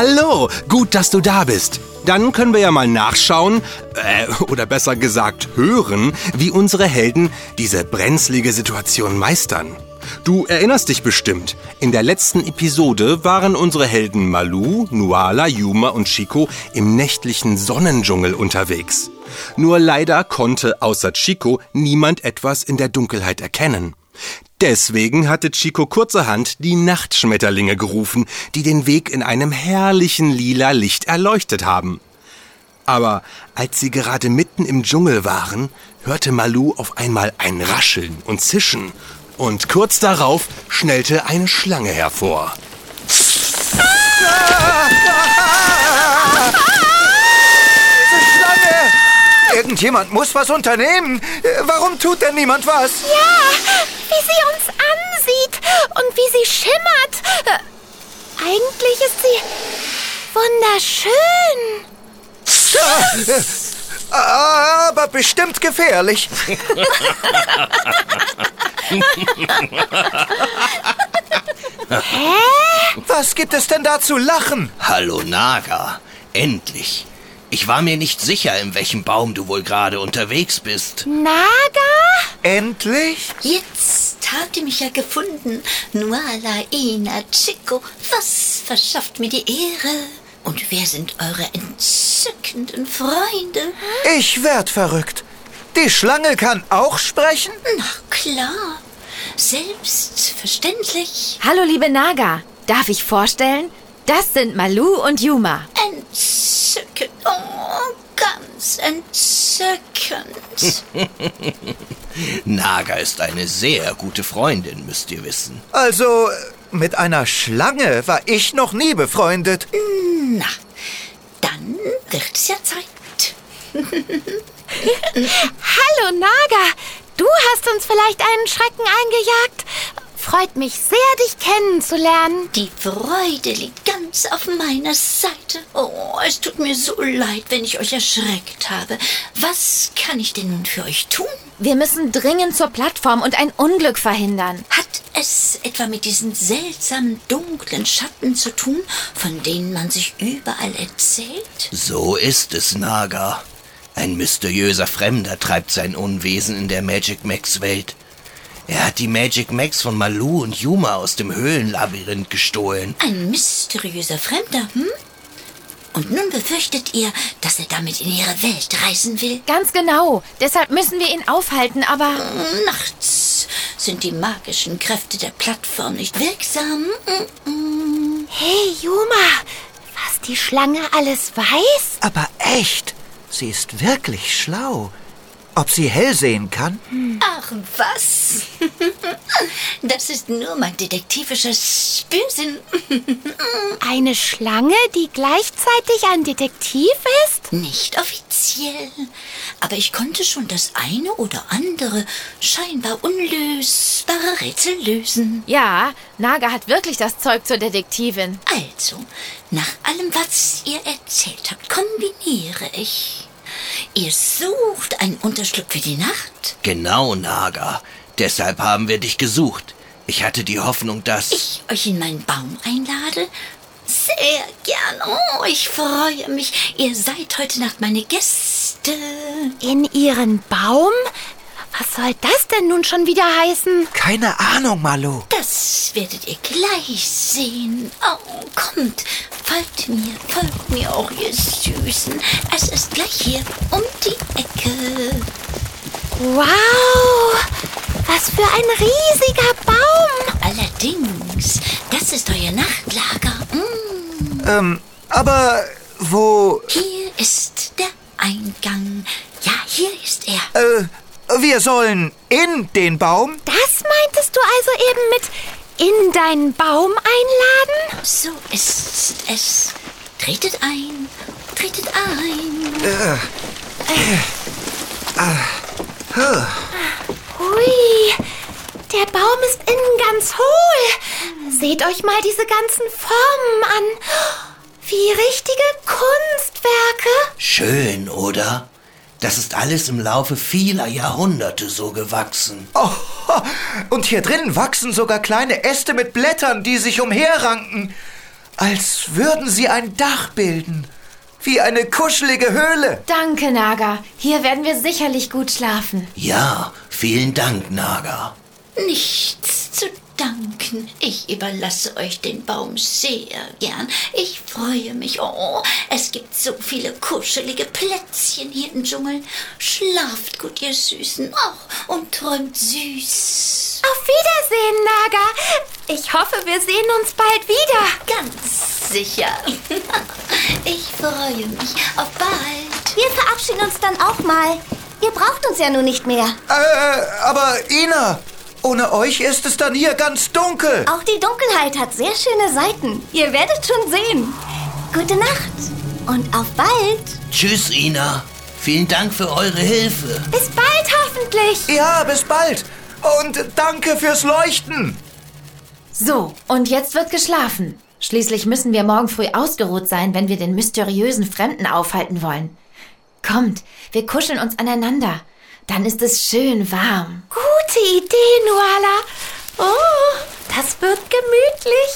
Hallo, gut, dass du da bist. Dann können wir ja mal nachschauen, äh, oder besser gesagt hören, wie unsere Helden diese brenzlige Situation meistern. Du erinnerst dich bestimmt. In der letzten Episode waren unsere Helden Malu, Nuala, Yuma und Chico im nächtlichen Sonnendschungel unterwegs. Nur leider konnte außer Chico niemand etwas in der Dunkelheit erkennen. Deswegen hatte Chico kurzerhand die Nachtschmetterlinge gerufen, die den Weg in einem herrlichen lila Licht erleuchtet haben. Aber als sie gerade mitten im Dschungel waren, hörte Malu auf einmal ein Rascheln und Zischen und kurz darauf schnellte eine Schlange hervor. Irgendjemand muss was unternehmen. Warum tut denn niemand was? Ja, wie sie uns ansieht und wie sie schimmert. Eigentlich ist sie wunderschön. Aber bestimmt gefährlich. Was gibt es denn da zu lachen? Hallo Naga, endlich. Ich war mir nicht sicher, in welchem Baum du wohl gerade unterwegs bist. Naga? Endlich? Jetzt habt ihr mich ja gefunden. Nuala, Ina, Chico, was verschafft mir die Ehre? Und wer sind eure entzückenden Freunde? Ich werd verrückt. Die Schlange kann auch sprechen? Na klar, selbstverständlich. Hallo, liebe Naga. Darf ich vorstellen? Das sind Malu und Yuma. Entzückend, oh, ganz entzückend. Naga ist eine sehr gute Freundin, müsst ihr wissen. Also, mit einer Schlange war ich noch nie befreundet. Na, dann wird es ja Zeit. Hallo Naga. Du hast uns vielleicht einen Schrecken eingejagt. Freut mich sehr, dich kennenzulernen. Die Freude liegt ganz auf meiner Seite. Oh, es tut mir so leid, wenn ich euch erschreckt habe. Was kann ich denn nun für euch tun? Wir müssen dringend zur Plattform und ein Unglück verhindern. Hat es etwa mit diesen seltsamen dunklen Schatten zu tun, von denen man sich überall erzählt? So ist es, Naga. Ein mysteriöser Fremder treibt sein Unwesen in der Magic Max Welt. Er hat die Magic Max von Malu und Yuma aus dem Höhlenlabyrinth gestohlen. Ein mysteriöser Fremder, hm? Und nun befürchtet ihr, dass er damit in ihre Welt reisen will? Ganz genau. Deshalb müssen wir ihn aufhalten, aber Nachts sind die magischen Kräfte der Plattform nicht wirksam. Hey Yuma, was die Schlange alles weiß? Aber echt, sie ist wirklich schlau. Ob sie hell sehen kann? Ach was? Das ist nur mein detektivischer Spürsinn. Eine Schlange, die gleichzeitig ein Detektiv ist? Nicht offiziell, aber ich konnte schon das eine oder andere scheinbar unlösbare Rätsel lösen. ja, Naga hat wirklich das Zeug zur Detektivin. Also, nach allem, was ihr erzählt habt, kombiniere ich. Ihr sucht einen Unterschlupf für die Nacht? Genau, Naga. Deshalb haben wir dich gesucht. Ich hatte die Hoffnung, dass... Ich euch in meinen Baum einlade? Sehr gern. Oh, ich freue mich. Ihr seid heute Nacht meine Gäste. In ihren Baum? Was soll das denn nun schon wieder heißen? Keine Ahnung, Malu. Das werdet ihr gleich sehen. Oh, kommt, folgt mir, folgt mir, auch ihr Süßen. Es ist gleich hier um die Ecke. Wow, was für ein riesiger Baum. Allerdings, das ist euer Nachtlager. Mm. Ähm, aber wo... Hier ist der Eingang. Ja, hier ist er. Äh, wir sollen in den Baum? Das meintest du also eben mit in deinen Baum einladen? So ist es. Tretet ein, tretet ein. Hui, der Baum ist innen ganz hohl. Seht euch mal diese ganzen Formen an. Wie richtige Kunstwerke. Schön, oder? Das ist alles im Laufe vieler Jahrhunderte so gewachsen. Oh, und hier drin wachsen sogar kleine Äste mit Blättern, die sich umherranken. Als würden sie ein Dach bilden. Wie eine kuschelige Höhle. Danke, Naga. Hier werden wir sicherlich gut schlafen. Ja, vielen Dank, Naga. Nichts zu danken. Ich überlasse euch den Baum sehr gern. Ich freue mich. Oh, es gibt so viele kuschelige Plätzchen hier im Dschungel. Schlaft gut, ihr Süßen. Oh, und träumt süß. Auf Wiedersehen, Naga. Ich hoffe, wir sehen uns bald wieder. Ganz sicher. Ich freue mich. Auf bald. Wir verabschieden uns dann auch mal. Ihr braucht uns ja nun nicht mehr. Äh, aber Ina, ohne euch ist es dann hier ganz dunkel. Auch die Dunkelheit hat sehr schöne Seiten. Ihr werdet schon sehen. Gute Nacht und auf bald. Tschüss, Ina. Vielen Dank für eure Hilfe. Bis bald hoffentlich. Ja, bis bald. Und danke fürs Leuchten. So, und jetzt wird geschlafen. Schließlich müssen wir morgen früh ausgeruht sein, wenn wir den mysteriösen Fremden aufhalten wollen. Kommt, wir kuscheln uns aneinander. Dann ist es schön warm. Gute Idee, Nuala. Oh, das wird gemütlich.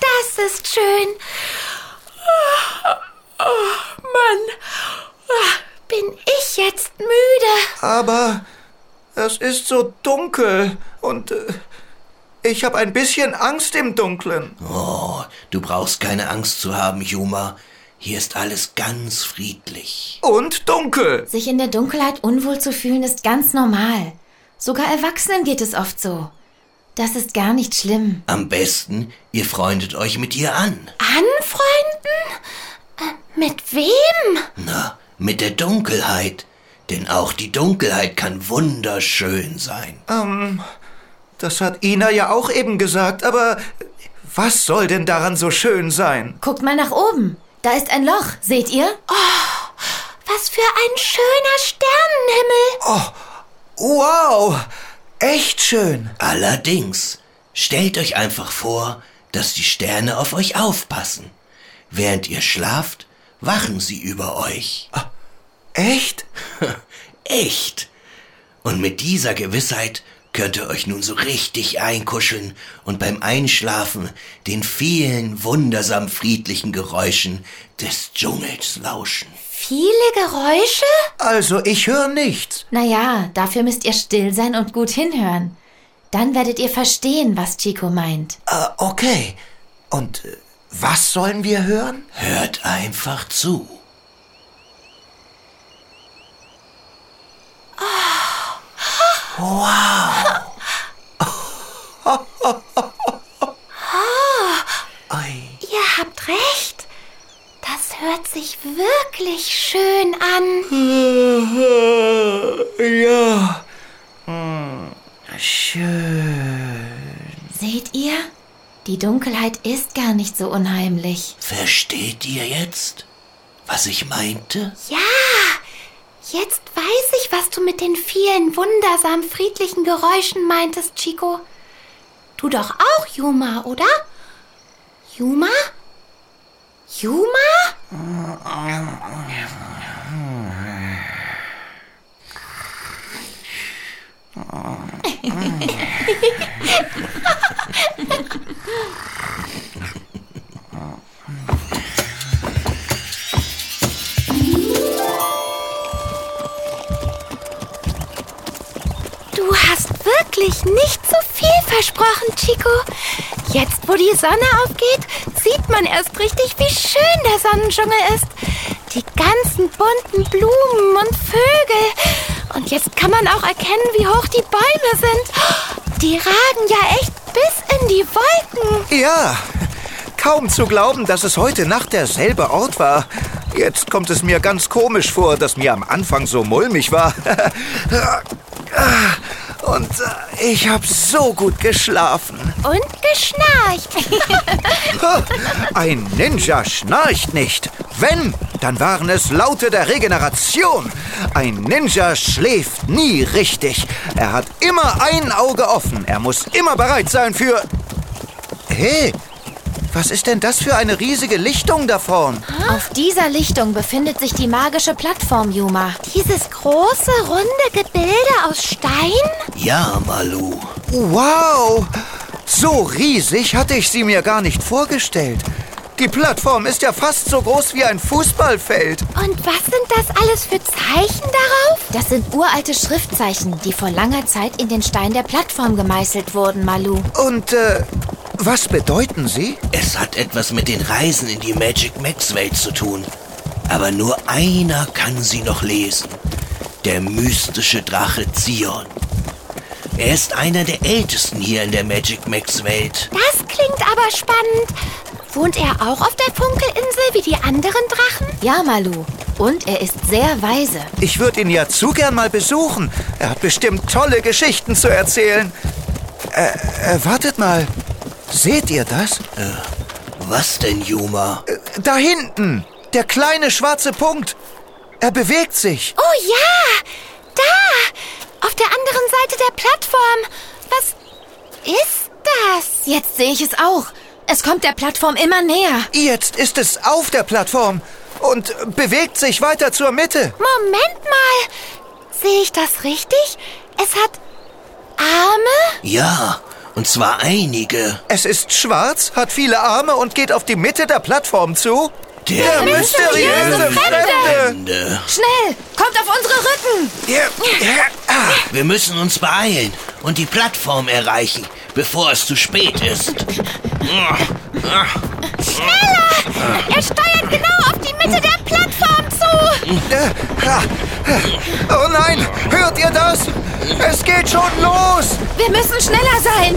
Das ist schön. Oh, Mann, bin ich jetzt müde. Aber es ist so dunkel und äh, ich habe ein bisschen Angst im Dunkeln. Oh, du brauchst keine Angst zu haben, Juma. Hier ist alles ganz friedlich. Und dunkel. Sich in der Dunkelheit unwohl zu fühlen, ist ganz normal. Sogar Erwachsenen geht es oft so. Das ist gar nicht schlimm. Am besten, ihr freundet euch mit ihr an. Anfreunden? Äh, mit wem? Na, mit der Dunkelheit. Denn auch die Dunkelheit kann wunderschön sein. Das hat Ina ja auch eben gesagt, aber was soll denn daran so schön sein? Guckt mal nach oben. Da ist ein Loch, seht ihr? Was für ein schöner Sternenhimmel. Wow, echt schön. Allerdings, stellt euch einfach vor, dass die Sterne auf euch aufpassen. Während ihr schlaft, wachen sie über euch. Echt? Echt? Und mit dieser Gewissheit könnt ihr euch nun so richtig einkuscheln und beim Einschlafen den vielen wundersam friedlichen Geräuschen des Dschungels lauschen. Viele Geräusche? Also ich höre nichts. Naja, dafür müsst ihr still sein und gut hinhören. Dann werdet ihr verstehen, was Chico meint. Äh, okay. Und äh, was sollen wir hören? Hört einfach zu. Ei. Ihr habt recht. Das hört sich wirklich schön an. Ja. Hm, schön. Seht ihr? Die Dunkelheit ist gar nicht so unheimlich. Versteht ihr jetzt, was ich meinte? Ja, jetzt weiß ich, was du mit den vielen wundersam friedlichen Geräuschen meintest, Chico. Du doch auch, Juma, oder? Juma? Juma? Du hast wirklich nicht so viel versprochen, Chico. Jetzt, wo die Sonne aufgeht, sieht man erst richtig, wie schön der Sonnendschungel ist. Die ganzen bunten Blumen und Vögel. Und jetzt kann man auch erkennen, wie hoch die Bäume sind. Die ragen ja echt bis in die Wolken. Ja, kaum zu glauben, dass es heute Nacht derselbe Ort war. Jetzt kommt es mir ganz komisch vor, dass mir am Anfang so mulmig war. Und äh, ich habe so gut geschlafen. Und geschnarcht. Ein Ninja schnarcht nicht. Wenn, dann waren es Laute der Regeneration. Ein Ninja schläft nie richtig. Er hat immer ein Auge offen. Er muss immer bereit sein für... Hey, Was ist denn das für eine riesige Lichtung da vorn? Auf dieser Lichtung befindet sich die magische Plattform, Yuma. Dieses große, runde Gebilde aus Stein? Ja, Malu. Wow! So riesig hatte ich sie mir gar nicht vorgestellt. Die Plattform ist ja fast so groß wie ein Fußballfeld. Und was sind das alles für Zeichen darauf? Das sind uralte Schriftzeichen, die vor langer Zeit in den Stein der Plattform gemeißelt wurden, Malu. Und äh, was bedeuten sie? Es hat etwas mit den Reisen in die Magic Max Welt zu tun. Aber nur einer kann sie noch lesen. Der mystische Drache Zion. Er ist einer der ältesten hier in der Magic Max Welt. Das klingt aber spannend. Wohnt er auch auf der Funkelinsel wie die anderen Drachen? Ja, Malu. Und er ist sehr weise. Ich würde ihn ja zu gern mal besuchen. Er hat bestimmt tolle Geschichten zu erzählen. Äh, äh wartet mal. Seht ihr das? Was denn, Yuma? Äh, da hinten. Der kleine schwarze Punkt. Er bewegt sich. Oh ja, da, auf der anderen Seite der Plattform. Was ist das? Jetzt sehe ich es auch. Es kommt der Plattform immer näher. Jetzt ist es auf der Plattform und bewegt sich weiter zur Mitte. Moment mal. Sehe ich das richtig? Es hat Arme? Ja, und zwar einige. Es ist schwarz, hat viele Arme und geht auf die Mitte der Plattform zu. Der, Der mysteriöse Fremde. Fremde. Schnell, kommt auf unsere Rücken. Ja, ja, ah. Wir müssen uns beeilen und die Plattform erreichen, bevor es zu spät ist. Er steuert genau auf die Mitte der Plattform zu. Ah. Oh nein, hört ihr das? Es geht schon los. Wir müssen schneller sein.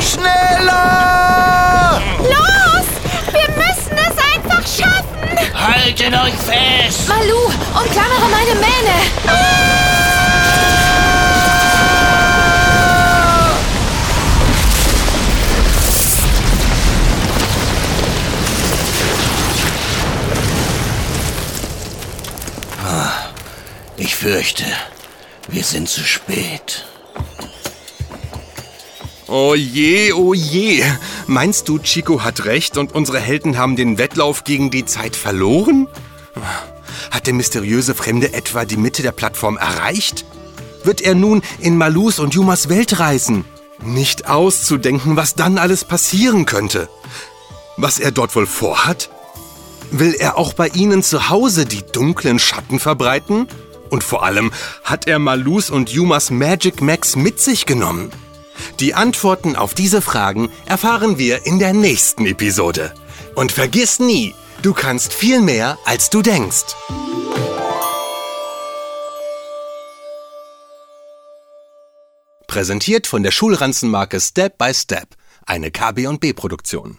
Schneller! Los! Wir müssen es einfach schaffen. Haltet euch fest! Malu, umklammere meine Mähne. Ich fürchte, wir sind zu spät. Oh je, oh je. Meinst du, Chico hat recht und unsere Helden haben den Wettlauf gegen die Zeit verloren? Hat der mysteriöse Fremde etwa die Mitte der Plattform erreicht? Wird er nun in Malus und Yumas Welt reisen? Nicht auszudenken, was dann alles passieren könnte. Was er dort wohl vorhat? Will er auch bei ihnen zu Hause die dunklen Schatten verbreiten? Und vor allem, hat er Malus und Yumas Magic Max mit sich genommen? Die Antworten auf diese Fragen erfahren wir in der nächsten Episode. Und vergiss nie, du kannst viel mehr, als du denkst. Präsentiert von der Schulranzenmarke Step by Step, eine KB&B Produktion.